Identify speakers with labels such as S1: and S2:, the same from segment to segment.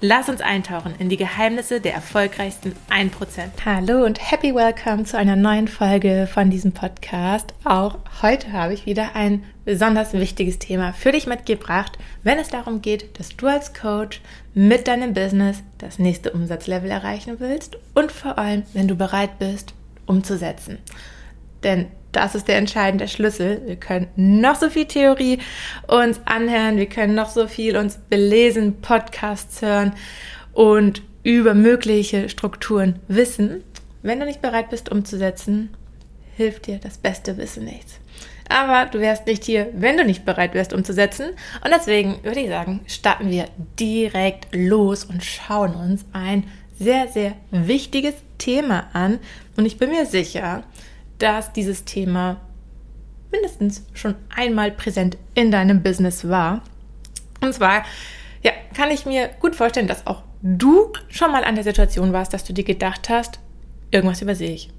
S1: Lass uns eintauchen in die Geheimnisse der erfolgreichsten 1%. Hallo und happy welcome zu einer neuen Folge von diesem Podcast. Auch heute habe ich wieder ein besonders wichtiges Thema für dich mitgebracht, wenn es darum geht, dass du als Coach mit deinem Business das nächste Umsatzlevel erreichen willst und vor allem, wenn du bereit bist, umzusetzen. Denn das ist der entscheidende Schlüssel. Wir können noch so viel Theorie uns anhören, wir können noch so viel uns belesen, Podcasts hören und über mögliche Strukturen wissen. Wenn du nicht bereit bist umzusetzen, hilft dir das beste Wissen nichts. Aber du wärst nicht hier, wenn du nicht bereit wärst umzusetzen. Und deswegen würde ich sagen, starten wir direkt los und schauen uns ein sehr, sehr wichtiges Thema an. Und ich bin mir sicher, dass dieses Thema mindestens schon einmal präsent in deinem Business war. Und zwar, ja, kann ich mir gut vorstellen, dass auch du schon mal an der Situation warst, dass du dir gedacht hast, irgendwas übersehe ich.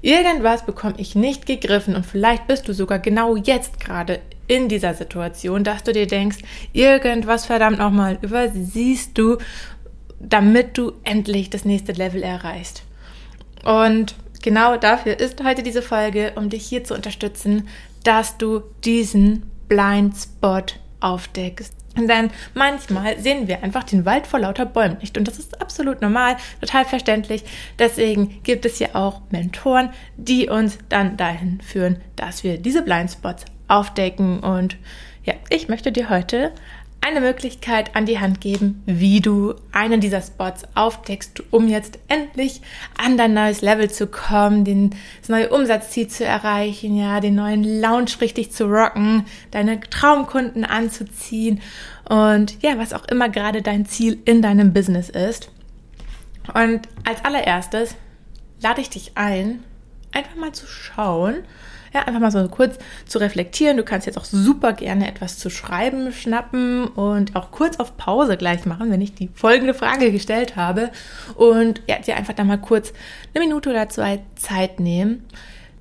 S1: Irgendwas bekomme ich nicht gegriffen und vielleicht bist du sogar genau jetzt gerade in dieser Situation, dass du dir denkst, irgendwas verdammt nochmal übersiehst du, damit du endlich das nächste Level erreichst. Und genau dafür ist heute diese Folge, um dich hier zu unterstützen, dass du diesen Blind Spot aufdeckst. Denn manchmal sehen wir einfach den Wald vor lauter Bäumen nicht. Und das ist absolut normal, total verständlich. Deswegen gibt es ja auch Mentoren, die uns dann dahin führen, dass wir diese Blindspots aufdecken. Und ja, ich möchte dir heute eine Möglichkeit an die Hand geben, wie du einen dieser Spots aufdeckst, um jetzt endlich an dein neues Level zu kommen, den, das neue Umsatzziel zu erreichen, ja, den neuen Lounge richtig zu rocken, deine Traumkunden anzuziehen und ja, was auch immer gerade dein Ziel in deinem Business ist. Und als allererstes lade ich dich ein, einfach mal zu schauen, ja, einfach mal so kurz zu reflektieren. Du kannst jetzt auch super gerne etwas zu schreiben schnappen und auch kurz auf Pause gleich machen, wenn ich die folgende Frage gestellt habe. Und ja, dir einfach da mal kurz eine Minute oder zwei Zeit nehmen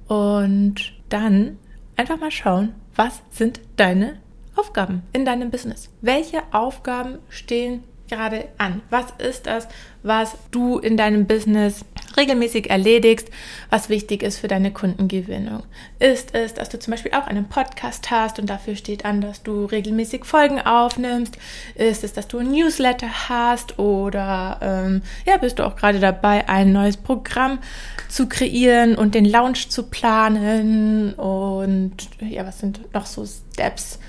S1: und dann einfach mal schauen, was sind deine Aufgaben in deinem Business? Welche Aufgaben stehen gerade an? Was ist das, was du in deinem Business regelmäßig erledigst, was wichtig ist für deine Kundengewinnung? Ist es, dass du zum Beispiel auch einen Podcast hast und dafür steht an, dass du regelmäßig Folgen aufnimmst? Ist es, dass du ein Newsletter hast oder ähm, ja, bist du auch gerade dabei, ein neues Programm zu kreieren und den Launch zu planen? Und ja, was sind noch so Steps?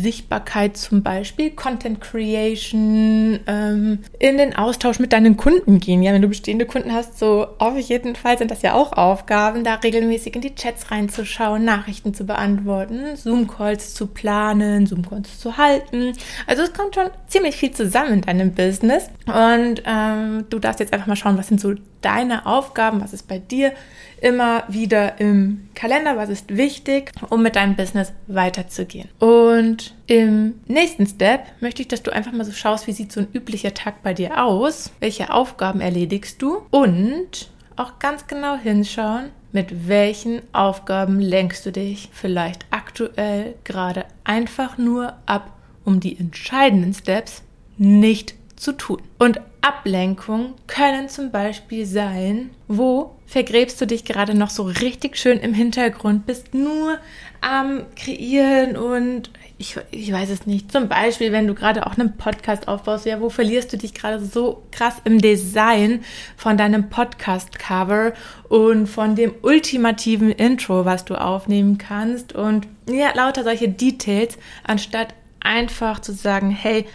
S1: Sichtbarkeit zum Beispiel, Content Creation, ähm, in den Austausch mit deinen Kunden gehen. Ja, wenn du bestehende Kunden hast, so auf jeden Fall sind das ja auch Aufgaben, da regelmäßig in die Chats reinzuschauen, Nachrichten zu beantworten, Zoom-Calls zu planen, Zoom-Calls zu halten. Also es kommt schon ziemlich viel zusammen in deinem Business. Und ähm, du darfst jetzt einfach mal schauen, was sind so deine Aufgaben, was ist bei dir immer wieder im Kalender, was ist wichtig, um mit deinem Business weiterzugehen. Und im nächsten Step möchte ich, dass du einfach mal so schaust, wie sieht so ein üblicher Tag bei dir aus, welche Aufgaben erledigst du und auch ganz genau hinschauen, mit welchen Aufgaben lenkst du dich vielleicht aktuell gerade einfach nur ab, um die entscheidenden Steps nicht zu tun. Und Ablenkung können zum Beispiel sein, wo vergräbst du dich gerade noch so richtig schön im Hintergrund, bist nur am Kreieren und ich, ich weiß es nicht. Zum Beispiel, wenn du gerade auch einen Podcast aufbaust, ja, wo verlierst du dich gerade so krass im Design von deinem Podcast-Cover und von dem ultimativen Intro, was du aufnehmen kannst und ja, lauter solche Details, anstatt einfach zu sagen, hey,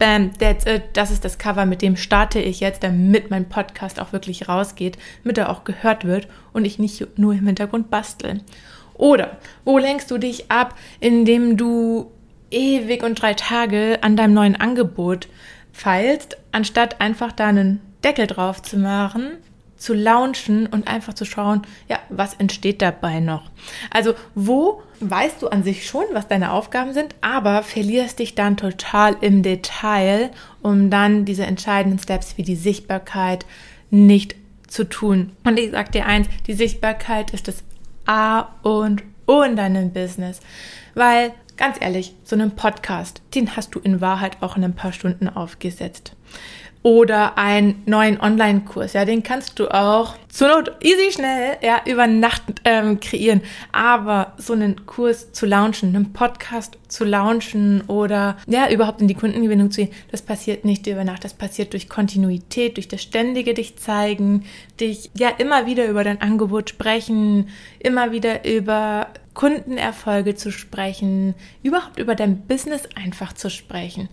S1: Bam, that's it. Das ist das Cover, mit dem starte ich jetzt, damit mein Podcast auch wirklich rausgeht, damit er auch gehört wird und ich nicht nur im Hintergrund bastel. Oder wo lenkst du dich ab, indem du ewig und drei Tage an deinem neuen Angebot feilst, anstatt einfach da einen Deckel drauf zu machen, zu launchen und einfach zu schauen, ja, was entsteht dabei noch. Also wo weißt du an sich schon, was deine Aufgaben sind, aber verlierst dich dann total im Detail, um dann diese entscheidenden Steps wie die Sichtbarkeit nicht zu tun. Und ich sag dir eins, die Sichtbarkeit ist das A und O in deinem Business, weil ganz ehrlich, so einen Podcast, den hast du in Wahrheit auch in ein paar Stunden aufgesetzt oder einen neuen Online-Kurs. Ja, den kannst du auch zur Not easy schnell ja über Nacht ähm, kreieren. Aber so einen Kurs zu launchen, einen Podcast zu launchen oder ja überhaupt in die Kundengewinnung zu gehen, das passiert nicht über Nacht. Das passiert durch Kontinuität, durch das ständige dich zeigen, dich ja immer wieder über dein Angebot sprechen, immer wieder über Kundenerfolge zu sprechen, überhaupt über dein Business einfach zu sprechen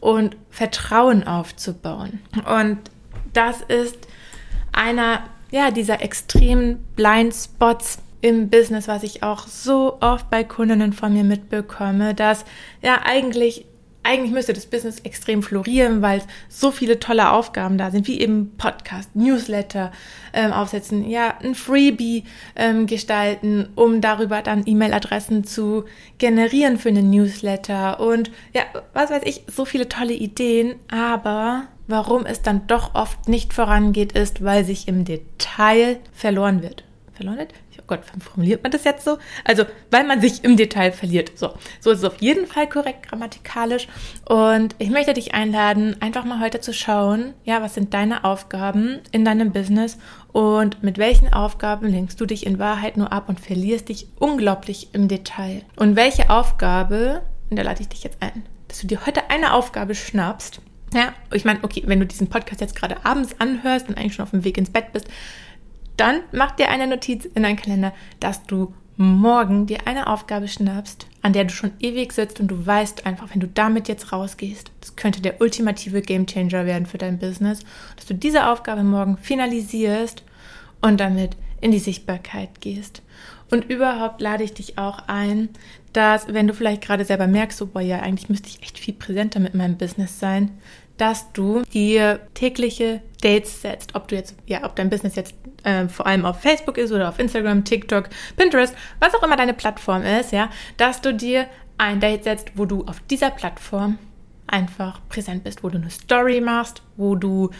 S1: und Vertrauen aufzubauen. Und das ist einer ja, dieser extremen Blindspots im Business, was ich auch so oft bei Kundinnen von mir mitbekomme, dass ja eigentlich eigentlich müsste das Business extrem florieren, weil so viele tolle Aufgaben da sind, wie eben Podcast, Newsletter ähm, aufsetzen, ja, ein Freebie ähm, gestalten, um darüber dann E-Mail-Adressen zu generieren für einen Newsletter und ja, was weiß ich, so viele tolle Ideen, aber warum es dann doch oft nicht vorangeht, ist, weil sich im Detail verloren wird. Verloren wird? Gott, formuliert man das jetzt so? Also, weil man sich im Detail verliert. So, so ist es auf jeden Fall korrekt grammatikalisch. Und ich möchte dich einladen, einfach mal heute zu schauen, ja, was sind deine Aufgaben in deinem Business und mit welchen Aufgaben lenkst du dich in Wahrheit nur ab und verlierst dich unglaublich im Detail. Und welche Aufgabe, und da lade ich dich jetzt ein, dass du dir heute eine Aufgabe schnappst. Ja, ich meine, okay, wenn du diesen Podcast jetzt gerade abends anhörst und eigentlich schon auf dem Weg ins Bett bist, dann mach dir eine Notiz in deinen Kalender, dass du morgen dir eine Aufgabe schnappst, an der du schon ewig sitzt und du weißt einfach, wenn du damit jetzt rausgehst, das könnte der ultimative Gamechanger werden für dein Business, dass du diese Aufgabe morgen finalisierst und damit in die Sichtbarkeit gehst. Und überhaupt lade ich dich auch ein, dass, wenn du vielleicht gerade selber merkst, so, boah, ja, eigentlich müsste ich echt viel präsenter mit meinem Business sein, dass du dir tägliche Dates setzt, ob du jetzt, ja, ob dein Business jetzt äh, vor allem auf Facebook ist oder auf Instagram, TikTok, Pinterest, was auch immer deine Plattform ist, ja, dass du dir ein Date setzt, wo du auf dieser Plattform einfach präsent bist, wo du eine Story machst, wo du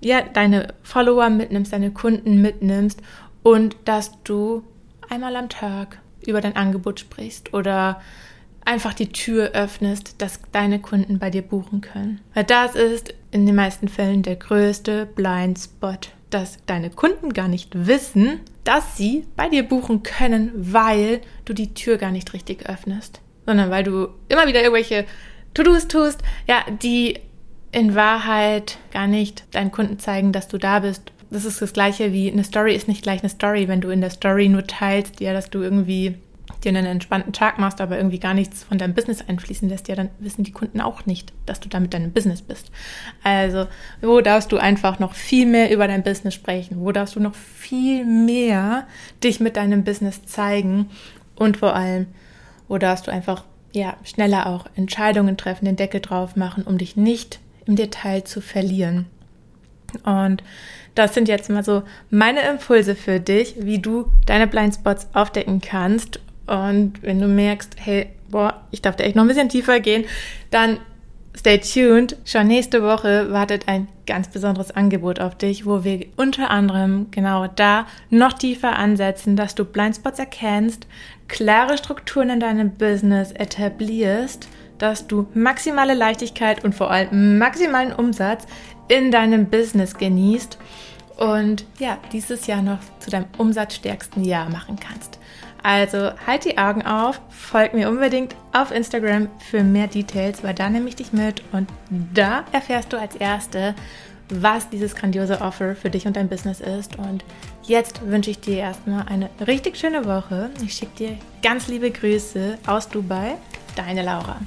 S1: ja deine Follower mitnimmst, deine Kunden mitnimmst und dass du einmal am Tag über dein Angebot sprichst oder einfach die Tür öffnest, dass deine Kunden bei dir buchen können. Weil das ist in den meisten Fällen der größte Blindspot, dass deine Kunden gar nicht wissen, dass sie bei dir buchen können, weil du die Tür gar nicht richtig öffnest, sondern weil du immer wieder irgendwelche To-Dos tust, ja, die in Wahrheit gar nicht deinen Kunden zeigen, dass du da bist. Das ist das gleiche wie eine Story ist nicht gleich eine Story, wenn du in der Story nur teilst, ja, dass du irgendwie dir einen entspannten Tag machst, aber irgendwie gar nichts von deinem Business einfließen lässt, ja, dann wissen die Kunden auch nicht, dass du da mit deinem Business bist. Also, wo darfst du einfach noch viel mehr über dein Business sprechen? Wo darfst du noch viel mehr dich mit deinem Business zeigen? Und vor allem, wo darfst du einfach, ja, schneller auch Entscheidungen treffen, den Deckel drauf machen, um dich nicht im Detail zu verlieren. Und das sind jetzt mal so meine Impulse für dich, wie du deine Blindspots aufdecken kannst und wenn du merkst, hey, boah, ich darf da echt noch ein bisschen tiefer gehen, dann stay tuned. Schon nächste Woche wartet ein ganz besonderes Angebot auf dich, wo wir unter anderem genau da noch tiefer ansetzen, dass du Blindspots erkennst, klare Strukturen in deinem Business etablierst, dass du maximale Leichtigkeit und vor allem maximalen Umsatz in deinem Business genießt und ja, dieses Jahr noch zu deinem umsatzstärksten Jahr machen kannst. Also halt die Augen auf, folg mir unbedingt auf Instagram für mehr Details, weil da nehme ich dich mit und da erfährst du als Erste, was dieses grandiose Offer für dich und dein Business ist. Und jetzt wünsche ich dir erstmal eine richtig schöne Woche. Ich schicke dir ganz liebe Grüße aus Dubai. Deine Laura.